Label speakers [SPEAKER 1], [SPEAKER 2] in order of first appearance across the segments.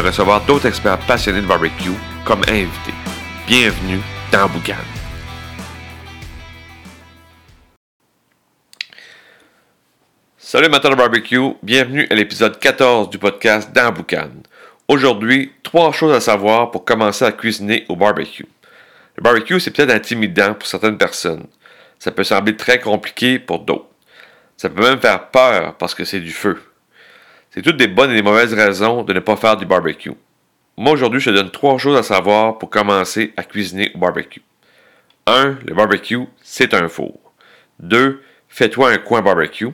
[SPEAKER 1] recevoir d'autres experts passionnés de barbecue comme invités. Bienvenue dans Boucan. Salut amateurs de barbecue, bienvenue à l'épisode 14 du podcast dans Boucan. Aujourd'hui, trois choses à savoir pour commencer à cuisiner au barbecue. Le barbecue, c'est peut-être intimidant pour certaines personnes. Ça peut sembler très compliqué pour d'autres. Ça peut même faire peur parce que c'est du feu. C'est toutes des bonnes et des mauvaises raisons de ne pas faire du barbecue. Moi, aujourd'hui, je te donne trois choses à savoir pour commencer à cuisiner au barbecue. 1. Le barbecue, c'est un four. 2. Fais-toi un coin barbecue.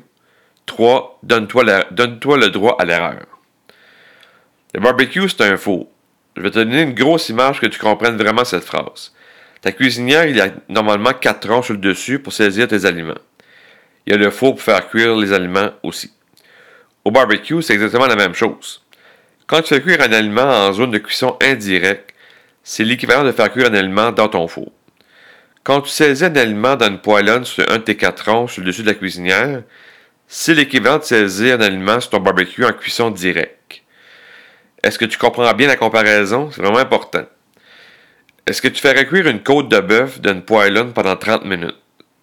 [SPEAKER 1] 3. Donne-toi le droit à l'erreur. Le barbecue, c'est un four. Je vais te donner une grosse image que tu comprennes vraiment cette phrase. Ta cuisinière, il y a normalement quatre troncs sur le dessus pour saisir tes aliments. Il y a le four pour faire cuire les aliments aussi. Au barbecue, c'est exactement la même chose. Quand tu fais cuire un aliment en zone de cuisson indirecte, c'est l'équivalent de faire cuire un aliment dans ton four. Quand tu saisis un aliment dans une poêlonne sur un de tes quatre sur le dessus de la cuisinière, c'est l'équivalent de saisir un aliment sur ton barbecue en cuisson directe. Est-ce que tu comprends bien la comparaison? C'est vraiment important. Est-ce que tu ferais cuire une côte de bœuf d'une poêlonne pendant 30 minutes?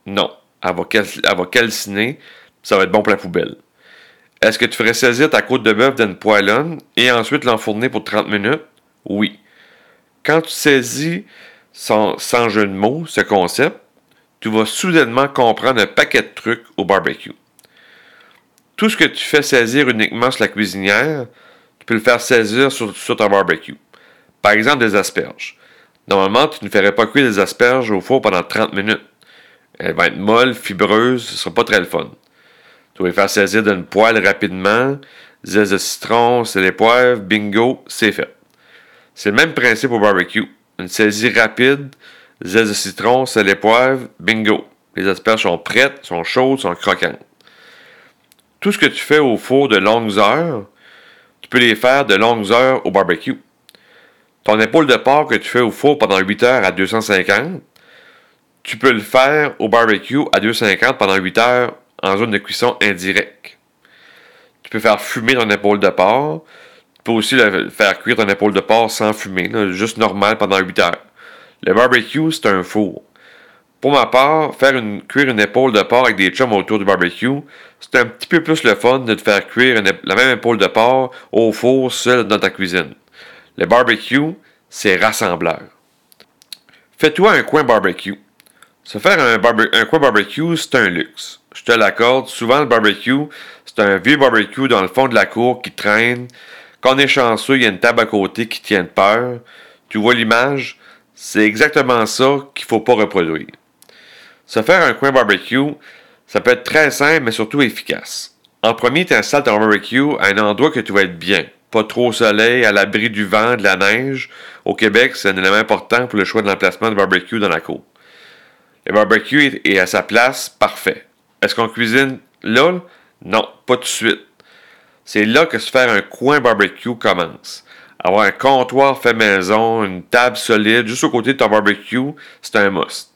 [SPEAKER 1] Non. Elle va, elle calciner, ça va être bon pour la poubelle. Est-ce que tu ferais saisir ta côte de bœuf d'une poêlonne et ensuite l'enfourner pour 30 minutes? Oui. Quand tu saisis sans, sans jeu de mots ce concept, tu vas soudainement comprendre un paquet de trucs au barbecue. Tout ce que tu fais saisir uniquement sur la cuisinière, tu peux le faire saisir sur, sur ton barbecue. Par exemple, des asperges. Normalement, tu ne ferais pas cuire des asperges au four pendant 30 minutes. Elles vont être molles, fibreuses, ce ne sera pas très le fun. Tu vas les faire saisir d'une poêle rapidement. Zeste de citron, c'est les poivres, bingo, c'est fait. C'est le même principe au barbecue. Une saisie rapide, zeste de citron, c'est les bingo. Les asperges sont prêtes, sont chaudes, sont croquantes. Tout ce que tu fais au four de longues heures, tu peux les faire de longues heures au barbecue. Ton épaule de porc que tu fais au four pendant 8 heures à 250, tu peux le faire au barbecue à 250 pendant 8 heures en zone de cuisson indirecte. Tu peux faire fumer ton épaule de porc. Tu peux aussi le faire cuire ton épaule de porc sans fumer, juste normal pendant 8 heures. Le barbecue, c'est un four. Pour ma part, faire cuire une épaule de porc avec des chums autour du barbecue, c'est un petit peu plus le fun de te faire cuire la même épaule de porc au four seul dans ta cuisine. Le barbecue, c'est rassembleur. Fais-toi un coin barbecue. Se faire un coin barbecue, c'est un luxe je te l'accorde, souvent le barbecue, c'est un vieux barbecue dans le fond de la cour qui traîne. Quand on est chanceux, il y a une table à côté qui tient de peur. Tu vois l'image? C'est exactement ça qu'il ne faut pas reproduire. Se faire un coin barbecue, ça peut être très simple, mais surtout efficace. En premier, tu installes ton barbecue à un endroit que tu vas être bien. Pas trop au soleil, à l'abri du vent, de la neige. Au Québec, c'est un élément important pour le choix de l'emplacement de barbecue dans la cour. Le barbecue est à sa place, parfait. Est-ce qu'on cuisine là? Non, pas tout de suite. C'est là que se faire un coin barbecue commence. Avoir un comptoir fait maison, une table solide, juste au côté de ton barbecue, c'est un must.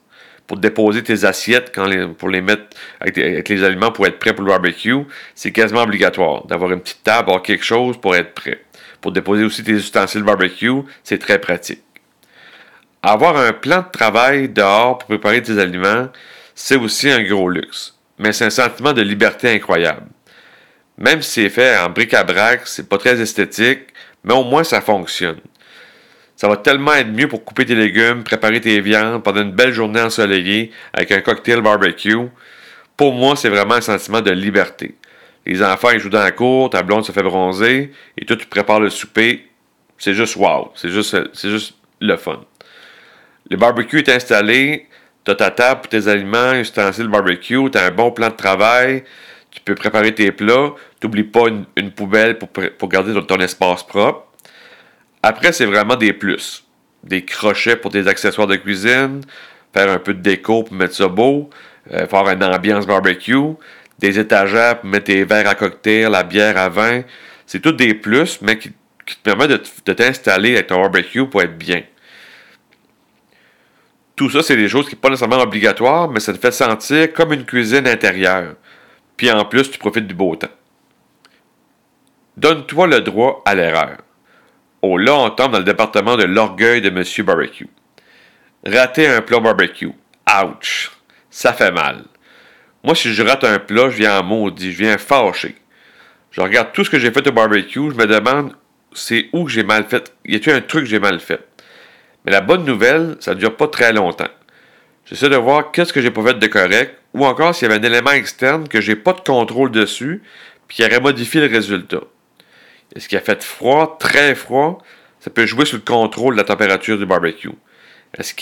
[SPEAKER 1] Pour déposer tes assiettes, quand pour les mettre avec, les aliments pour être prêt pour le barbecue, c'est quasiment obligatoire d'avoir une petite table, avoir quelque chose pour être prêt. Pour déposer aussi tes ustensiles barbecue, c'est très pratique. Avoir un plan de travail dehors pour préparer tes aliments, c'est aussi un gros luxe mais c'est un sentiment de liberté incroyable. Même si c'est fait en bric-à-brac, c'est pas très esthétique, mais au moins ça fonctionne. Ça va tellement être mieux pour couper tes légumes, préparer tes viandes pendant une belle journée ensoleillée avec un cocktail barbecue. Pour moi, c'est vraiment un sentiment de liberté. Les enfants, ils jouent dans la cour, ta blonde se fait bronzer, et toi, tu prépares le souper. C'est juste wow. C'est juste, c'est juste le fun. Le barbecue est installé, tu as ta table pour tes aliments, ustensiles barbecue, tu as un bon plan de travail, tu peux préparer tes plats, tu n'oublies pas une, poubelle pour, garder ton, espace propre. Après, c'est vraiment des plus. Des crochets pour des accessoires de cuisine, faire un peu de déco pour mettre ça beau, euh, faire une ambiance barbecue, des étagères pour mettre tes verres à cocktail, la bière à vin. C'est tout des plus, mais qui, te permettent de t'installer avec ton barbecue pour être bien. Tout ça, c'est des choses qui sont pas nécessairement obligatoires, mais ça te fait sentir comme une cuisine intérieure. Puis en plus, tu profites du beau temps. Donne-toi le droit à l'erreur. Oh là, on tombe dans le département de l'orgueil de Monsieur Barbecue. Rater un plat barbecue. Ouch! Ça fait mal. Moi, si je rate un plat, je viens en maudit, je viens fâché. Je regarde tout ce que j'ai fait au barbecue, je me demande c'est où j'ai mal fait? Y a-t-il un truc que j'ai mal fait? Mais la bonne nouvelle, ça ne dure pas très longtemps. J'essaie de voir qu'est-ce que j'ai pas fait de correct, ou encore s'il y avait un élément externe que j'ai pas de contrôle dessus, puis qui aurait modifié le résultat. Est-ce qu'il a fait froid, très froid? Ça peut jouer sur le contrôle de la température du barbecue. Est-ce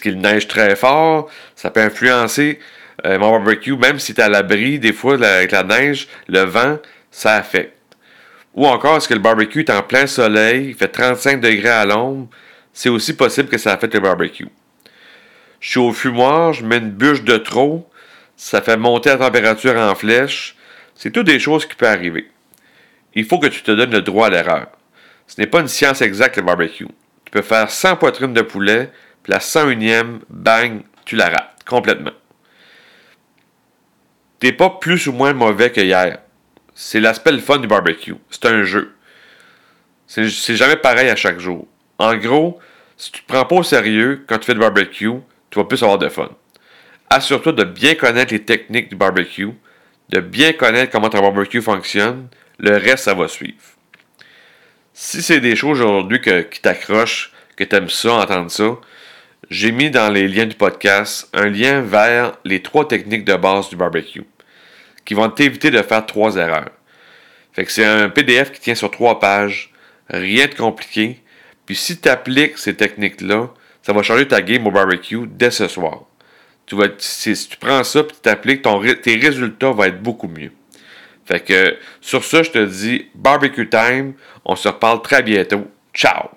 [SPEAKER 1] qu'il, neige très fort? Ça peut influencer euh, mon barbecue, même si tu à l'abri, des fois, avec la neige, le vent, ça affecte. Ou encore, est-ce que le barbecue est en plein soleil, il fait 35 degrés à l'ombre, c'est aussi possible que ça affecte le barbecue. Je suis au fumoir, je mets une bûche de trop, ça fait monter la température en flèche. C'est toutes des choses qui peuvent arriver. Il faut que tu te donnes le droit à l'erreur. Ce n'est pas une science exacte le barbecue. Tu peux faire 100 poitrines de poulet, puis la 101e, bang, tu la rates complètement. T'es pas plus ou moins mauvais que hier. C'est l'aspect le fun du barbecue. C'est un jeu. C'est jamais pareil à chaque jour. En gros, si tu te prends pas au sérieux quand tu fais du barbecue, tu vas plus avoir de fun. Assure-toi de bien connaître les techniques du barbecue, de bien connaître comment ton barbecue fonctionne. Le reste, ça va suivre. Si c'est des choses aujourd'hui qui t'accrochent, que tu aimes ça, entendre ça, j'ai mis dans les liens du podcast un lien vers les trois techniques de base du barbecue qui vont t'éviter de faire trois erreurs. Fait c'est un PDF qui tient sur trois pages, rien de compliqué, puis si tu appliques ces techniques-là, ça va changer ta game au barbecue dès ce soir. Tu vas, si, si tu prends ça et tu t'appliques, tes résultats vont être beaucoup mieux. Fait que sur ça, je te dis barbecue time. On se reparle très bientôt. Ciao!